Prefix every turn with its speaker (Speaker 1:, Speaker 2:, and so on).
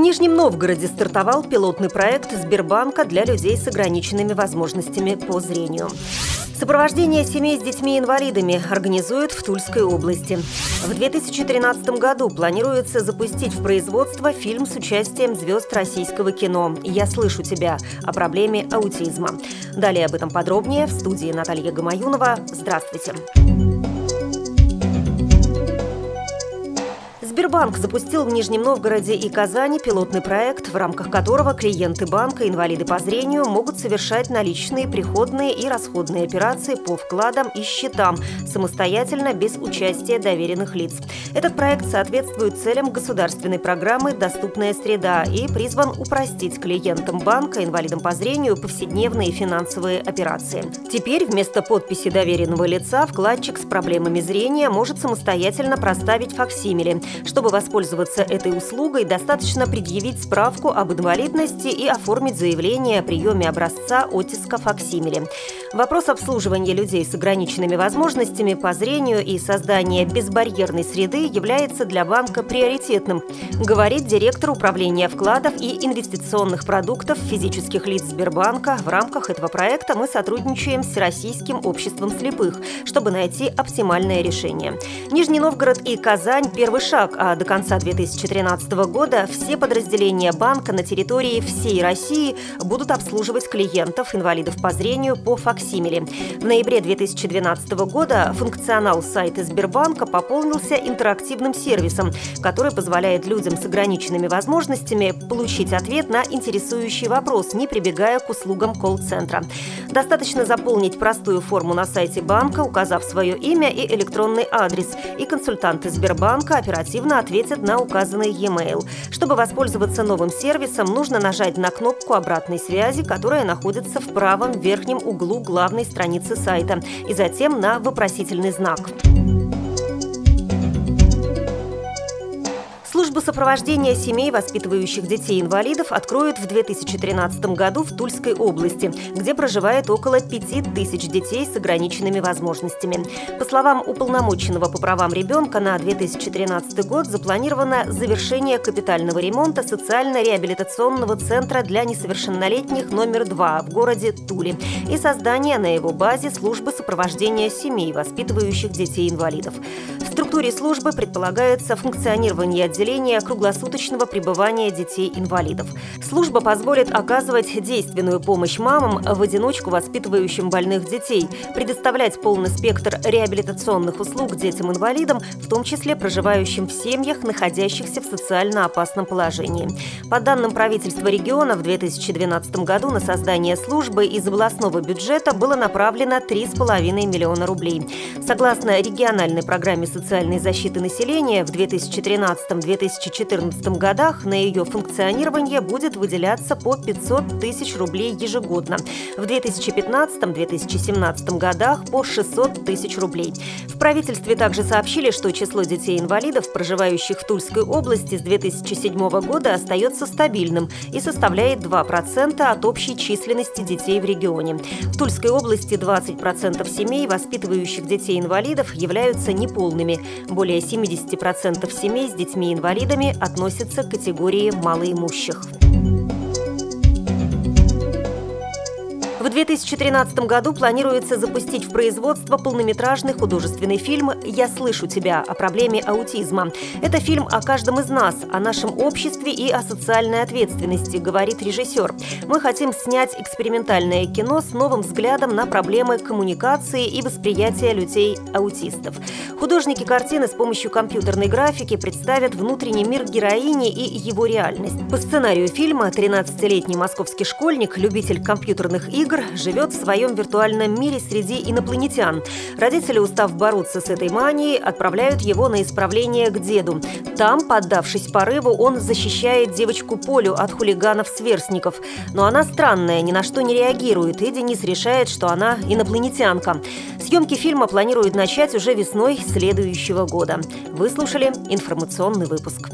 Speaker 1: Нижнем Новгороде стартовал пилотный проект Сбербанка для людей с ограниченными возможностями по зрению. Сопровождение семей с детьми-инвалидами организуют в Тульской области. В 2013 году планируется запустить в производство фильм с участием звезд российского кино «Я слышу тебя» о проблеме аутизма. Далее об этом подробнее в студии Наталья Гамаюнова. Здравствуйте. Здравствуйте. Сбербанк запустил в Нижнем Новгороде и Казани пилотный проект, в рамках которого клиенты банка, инвалиды по зрению, могут совершать наличные, приходные и расходные операции по вкладам и счетам самостоятельно, без участия доверенных лиц. Этот проект соответствует целям государственной программы «Доступная среда» и призван упростить клиентам банка, инвалидам по зрению, повседневные финансовые операции. Теперь вместо подписи доверенного лица вкладчик с проблемами зрения может самостоятельно проставить факсимили, чтобы воспользоваться этой услугой, достаточно предъявить справку об инвалидности и оформить заявление о приеме образца оттиска факсимили. Вопрос обслуживания людей с ограниченными возможностями по зрению и создания безбарьерной среды является для банка приоритетным, говорит директор управления вкладов и инвестиционных продуктов физических лиц Сбербанка. В рамках этого проекта мы сотрудничаем с Российским обществом слепых, чтобы найти оптимальное решение. Нижний Новгород и Казань – первый шаг а до конца 2013 года все подразделения банка на территории всей России будут обслуживать клиентов, инвалидов по зрению по факсимиле. В ноябре 2012 года функционал сайта Сбербанка пополнился интерактивным сервисом, который позволяет людям с ограниченными возможностями получить ответ на интересующий вопрос, не прибегая к услугам колл-центра. Достаточно заполнить простую форму на сайте банка, указав свое имя и электронный адрес, и консультанты Сбербанка оперативно оперативно ответят на указанный e-mail. Чтобы воспользоваться новым сервисом, нужно нажать на кнопку обратной связи, которая находится в правом верхнем углу главной страницы сайта, и затем на вопросительный знак. Службу сопровождения семей, воспитывающих детей-инвалидов, откроют в 2013 году в Тульской области, где проживает около 5 тысяч детей с ограниченными возможностями. По словам уполномоченного по правам ребенка, на 2013 год запланировано завершение капитального ремонта социально-реабилитационного центра для несовершеннолетних номер 2 в городе Туле и создание на его базе службы сопровождения семей, воспитывающих детей-инвалидов. Структуре службы предполагается функционирование отделения круглосуточного пребывания детей-инвалидов. Служба позволит оказывать действенную помощь мамам, в одиночку воспитывающим больных детей, предоставлять полный спектр реабилитационных услуг детям-инвалидам, в том числе проживающим в семьях, находящихся в социально опасном положении. По данным правительства региона, в 2012 году на создание службы из областного бюджета было направлено 3,5 миллиона рублей. Согласно региональной программе социальной защиты населения, в 2013-2014 2014 годах на ее функционирование будет выделяться по 500 тысяч рублей ежегодно. В 2015-2017 годах по 600 тысяч рублей. В правительстве также сообщили, что число детей-инвалидов, проживающих в Тульской области с 2007 года, остается стабильным и составляет 2% от общей численности детей в регионе. В Тульской области 20% семей, воспитывающих детей-инвалидов, являются неполными. Более 70% семей с детьми-инвалидами инвалидами относятся к категории малоимущих. В 2013 году планируется запустить в производство полнометражный художественный фильм «Я слышу тебя» о проблеме аутизма. Это фильм о каждом из нас, о нашем обществе и о социальной ответственности, говорит режиссер. Мы хотим снять экспериментальное кино с новым взглядом на проблемы коммуникации и восприятия людей-аутистов. Художники картины с помощью компьютерной графики представят внутренний мир героини и его реальность. По сценарию фильма 13-летний московский школьник, любитель компьютерных игр, игр живет в своем виртуальном мире среди инопланетян. Родители, устав бороться с этой манией, отправляют его на исправление к деду. Там, поддавшись порыву, он защищает девочку Полю от хулиганов-сверстников. Но она странная, ни на что не реагирует, и Денис решает, что она инопланетянка. Съемки фильма планируют начать уже весной следующего года. Вы слушали информационный выпуск.